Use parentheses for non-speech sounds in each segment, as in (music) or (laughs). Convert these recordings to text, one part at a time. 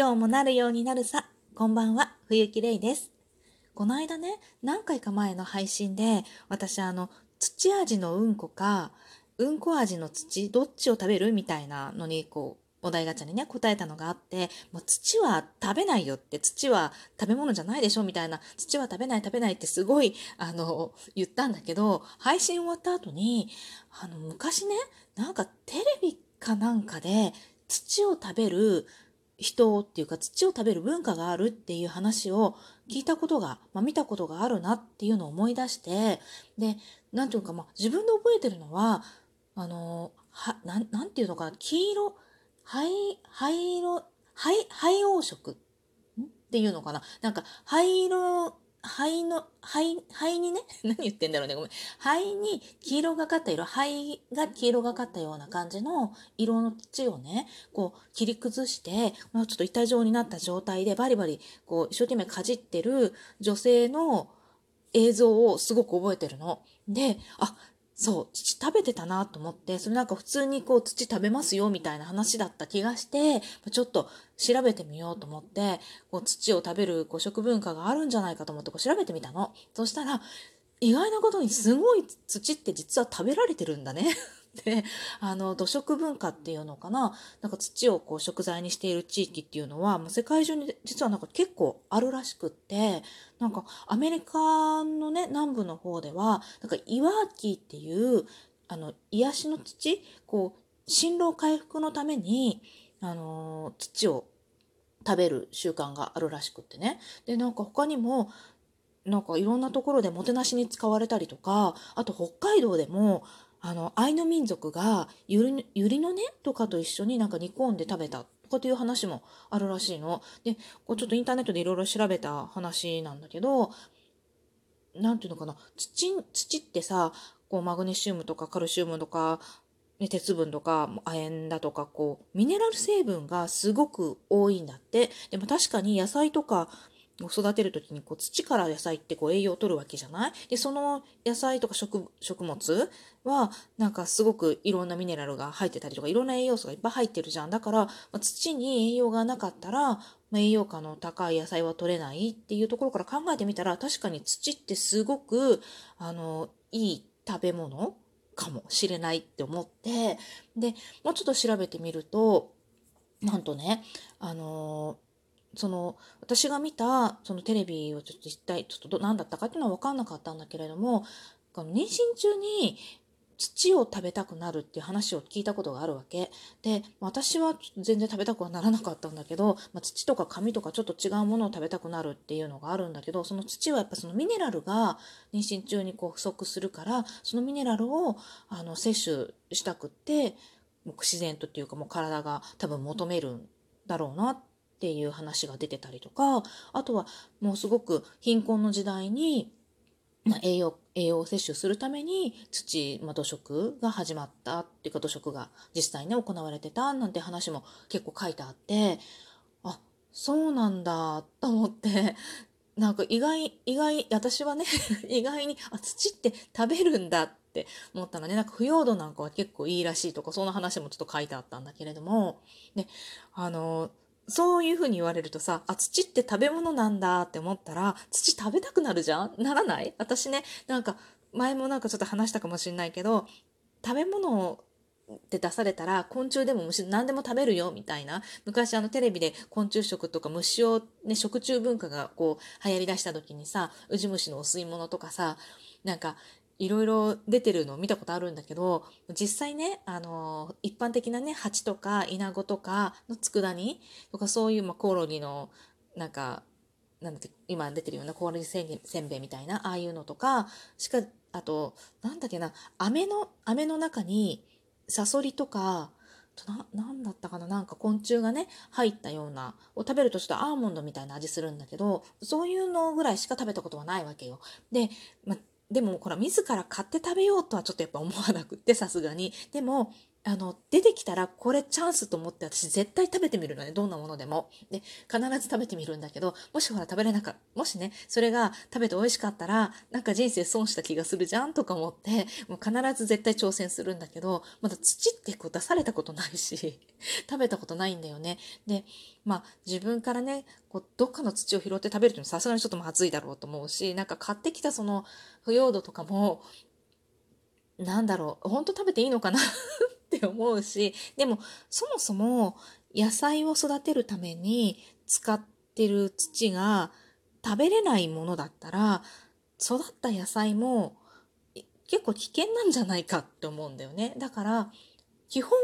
今日もなるようになるさ。こんばんは、冬木玲です。この間ね、何回か前の配信で、私あの、土味のうんこか、うんこ味の土、どっちを食べるみたいなのに、こう、お題ガチャにね、答えたのがあって、もう土は食べないよって、土は食べ物じゃないでしょみたいな、土は食べない食べないってすごい、あの、言ったんだけど、配信終わった後に、あの、昔ね、なんかテレビかなんかで、土を食べる人っていうか土を食べる文化があるっていう話を聞いたことが、まあ、見たことがあるなっていうのを思い出してで何ていうか、まあ、自分で覚えてるのはあのはななんていうのかな黄色灰灰色灰灰黄色？っていうのかな？なんか灰色肺の、肺、肺にね、(laughs) 何言ってんだろうね、ごめん。肺に黄色がかった色、肺が黄色がかったような感じの色の土をね、こう切り崩して、まあ、ちょっと板状になった状態でバリバリ、こう一生懸命かじってる女性の映像をすごく覚えてるの。で、あ、そう、土食べてたなと思って、それなんか普通にこう土食べますよみたいな話だった気がして、ちょっと調べてみようと思って、こう土を食べるこう食文化があるんじゃないかと思ってこう調べてみたの。そしたら、意外なことにすごい土って実は食べられてるんだね。で、(laughs) あの、土食文化っていうのかな、なんか土をこう食材にしている地域っていうのは、もう世界中に実はなんか結構あるらしくって、なんかアメリカのね、南部の方では、なんか岩木っていう、あの、癒しの土、こう、進路回復のために、あの、土を食べる習慣があるらしくってね。で、なんか他にも、なんかいろんなところでもてなしに使われたりとか、あと北海道でも、あの、アイヌ民族がゆり、ゆりの根とかと一緒になんか煮込んで食べたとかという話もあるらしいの。で、こうちょっとインターネットでいろいろ調べた話なんだけど、なんていうのかな、土、土ってさ、こうマグネシウムとかカルシウムとか、ね、鉄分とか亜鉛だとかこうミネラル成分がすごく多いんだってでも確かに野菜とか育てる時にこう土から野菜ってこう栄養を取るわけじゃない？でその野菜とか食物はなんかすごくいろんなミネラルが入ってたりとかいろんな栄養素がいっぱい入ってるじゃん。だから、まあ、土に栄養がなかったら、まあ、栄養価の高い野菜は取れないっていうところから考えてみたら確かに土ってすごくあのいい食べ物かもしれないって思ってでもうちょっと調べてみるとなんとねあのその私が見たそのテレビをちょっと一体ちょっと何だったかっていうのは分かんなかったんだけれども妊娠中に土を食べたくなるっていう話を聞いたことがあるわけ。で私は全然食べたくはならなかったんだけど、まあ、土とか紙とかちょっと違うものを食べたくなるっていうのがあるんだけどその土はやっぱそのミネラルが妊娠中にこう不足するからそのミネラルをあの摂取したくって自然とっていうかもう体が多分求めるんだろうなってっていう話が出てたりとかあとはもうすごく貧困の時代に、栄養栄養を摂取するために土、まあ、土食が始まったっていうか土食が実際に行われてたなんて話も結構書いてあってあそうなんだと思ってなんか意外意外私はね (laughs) 意外にあ土って食べるんだって思ったのね。なんか腐葉土なんかは結構いいらしいとかそんな話もちょっと書いてあったんだけれどもであのそういうふうに言われるとさ、あ、土って食べ物なんだって思ったら、土食べたくなるじゃん？ならない？私ね、なんか、前もなんかちょっと話したかもしれないけど、食べ物って出されたら昆虫でも虫何でも食べるよみたいな。昔あのテレビで昆虫食とか虫をね食虫文化がこう流行りだした時にさウジ虫のお吸い物とかさなんかいろいろ出てるのを見たことあるんだけど実際ねあの一般的なね蜂とかイナゴとかの佃煮とかそういう、まあ、コオロギのなんかなんだって今出てるようなコオロギせんべいみたいなああいうのとかしかあとなんだっけな飴の飴の中にサソリとかな、なんだったかななんか昆虫がね、入ったような、を食べるとちょっとアーモンドみたいな味するんだけど、そういうのぐらいしか食べたことはないわけよ。で、までも、ほら、自ら買って食べようとはちょっとやっぱ思わなくって、さすがに。でも、あの、出てきたらこれチャンスと思って私絶対食べてみるのね。どんなものでも。で、必ず食べてみるんだけど、もしほら食べれなかった、もしね、それが食べて美味しかったら、なんか人生損した気がするじゃんとか思って、もう必ず絶対挑戦するんだけど、まだ土ってこう出されたことないし、(laughs) 食べたことないんだよね。で、まあ自分からね、こうどっかの土を拾って食べるってさすがにちょっとまずいだろうと思うし、なんか買ってきたその腐葉土とかも、なんだろう、ほんと食べていいのかな？って思うし、でもそもそも野菜を育てるために使ってる土が食べれないものだったら、育った野菜も結構危険なんじゃないかって思うんだよね。だから、基本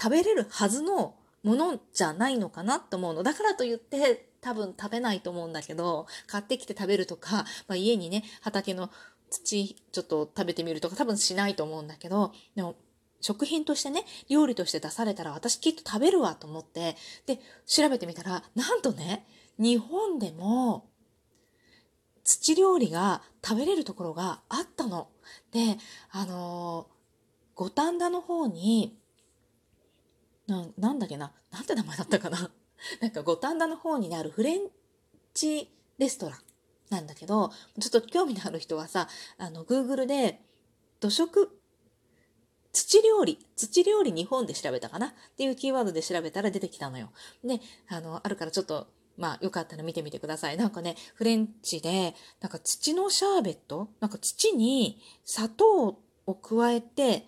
食べれるはずのものじゃないのかなと思うの。だからといって多分食べないと思うんだけど、買ってきて食べるとか、まあ、家にね、畑の土ちょっと食べてみるとか多分しないと思うんだけど、でも食品としてね、料理として出されたら私きっと食べるわと思って、で、調べてみたら、なんとね、日本でも土料理が食べれるところがあったの。で、あのー、五反田の方に、ななんだっけな、なんて名前だったかな。(laughs) なんか五反田の方にあるフレンチレストランなんだけど、ちょっと興味のある人はさ、あの、Google で、土食、土料理、土料理日本で調べたかな？っていうキーワードで調べたら出てきたのよ。で、あの、あるからちょっと、まあ、よかったら見てみてください。なんかね、フレンチで、なんか土のシャーベット？なんか土に砂糖を加えて、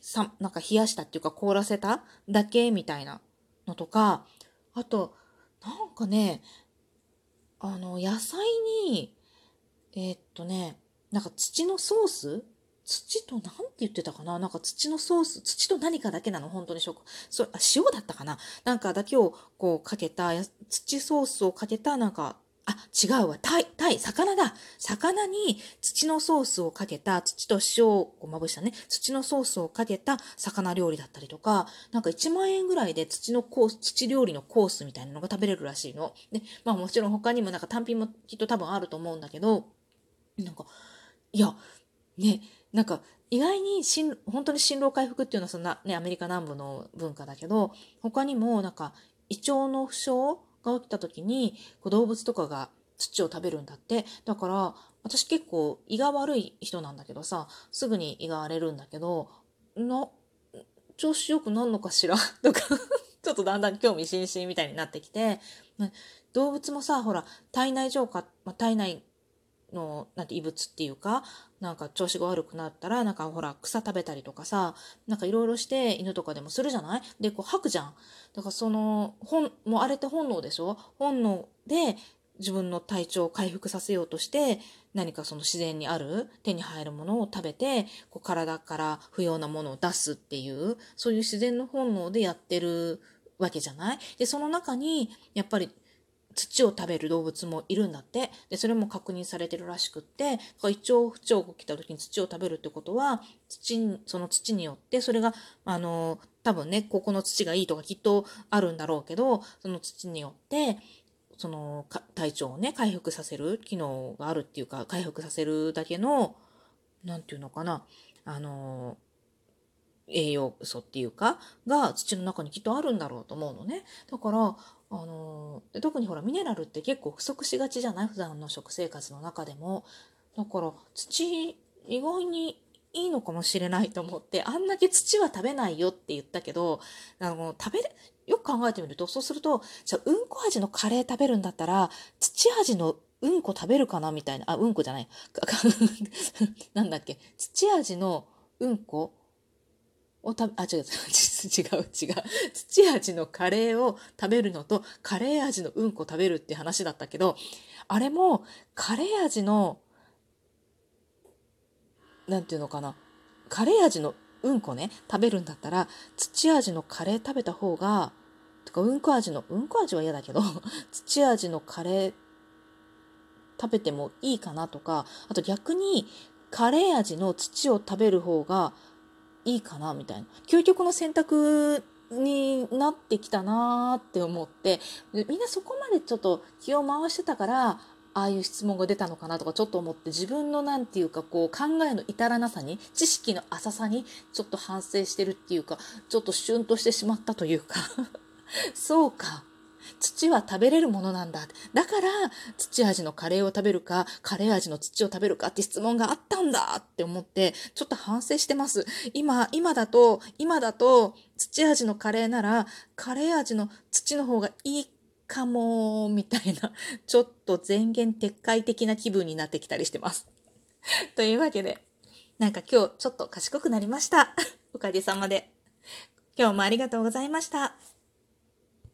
さ、なんか冷やしたっていうか凍らせただけみたいなのとか、あと、なんかね、あの、野菜に、えー、っとね、なんか土のソース？土と何て言ってたかな？なんか土のソース、土と何かだけなの？本当に食。それ、あ、塩だったかな？なんかだけをこうかけた、土ソースをかけたなんかあ、違うわ。タイ、タイ、魚だ。魚に土のソースをかけた、土と塩をまぶしたね、土のソースをかけた魚料理だったりとか、なんか1万円ぐらいで土のコース、土料理のコースみたいなのが食べれるらしいの。で、まあもちろん他にもなんか単品もきっと多分あると思うんだけど、なんか、いや、ね、なんか意外に本当に新老回復っていうのはそんな、ね、アメリカ南部の文化だけど他にもなんか胃腸の負傷が起きた時にこう動物とかが土を食べるんだって。だから私結構胃が悪い人なんだけどさすぐに胃が荒れるんだけどな調子よくなんのかしら？(laughs) とかちょっとだんだん興味津々みたいになってきて。動物もさほら体内浄化、まあ、体内のなんて異物っていうかなんか調子が悪くなったらなんかほら草食べたりとかさなんかいろいろして犬とかでもするじゃない？でこう吐くじゃん。だからその本もうあれって本能でしょ？本能で自分の体調を回復させようとして何かその自然にある手に入るものを食べてこう体から不要なものを出すっていうそういう自然の本能でやってるわけじゃない？でその中にやっぱり土を食べる動物もいるんだって。で、それも確認されてるらしくって、胃腸不調が起きた時に土を食べるってことは、土、その土によって、それが、あの、多分ね、ここの土がいいとかきっとあるんだろうけど、その土によって、その体調をね、回復させる機能があるっていうか、回復させるだけの、なんていうのかな、あの、栄養素っていうか、が土の中にきっとあるんだろうと思うのね。だから、あの特にほらミネラルって結構不足しがちじゃない？普段の食生活の中でも。だから土意外にいいのかもしれないと思ってあんだけ土は食べないよって言ったけどあの食べよく考えてみるとそうするとじゃあうんこ味のカレー食べるんだったら土味のうんこ食べるかなみたいなあうんこじゃない。(laughs) なんだっけ？土味のうんこをたあ違う。違う違 (laughs) 違う違う。土味のカレーを食べるのとカレー味のうんこ食べるって話だったけどあれもカレー味のなんていうのかな。カレー味のうんこね食べるんだったら土味のカレー食べた方がとかうんこ味のうんこ味は嫌だけど (laughs) 土味のカレー食べてもいいかなとかあと逆にカレー味の土を食べる方がいいかなみたいな。究極の選択になってきたなーって思って。みんなそこまでちょっと気を回してたからああいう質問が出たのかなとかちょっと思って自分のなんていうかこう考えの至らなさに知識の浅さにちょっと反省してるっていうかちょっとシュンとしてしまったというか。(laughs) そうか。土は食べれるものなんだ。だから、土味のカレーを食べるか、カレー味の土を食べるかって質問があったんだって思って、ちょっと反省してます。今、今だと、今だと、土味のカレーなら、カレー味の土の方がいいかも、みたいな、ちょっと前言撤回的な気分になってきたりしてます。(laughs) というわけで、なんか今日ちょっと賢くなりました。(laughs) おかげさまで。今日もありがとうございました。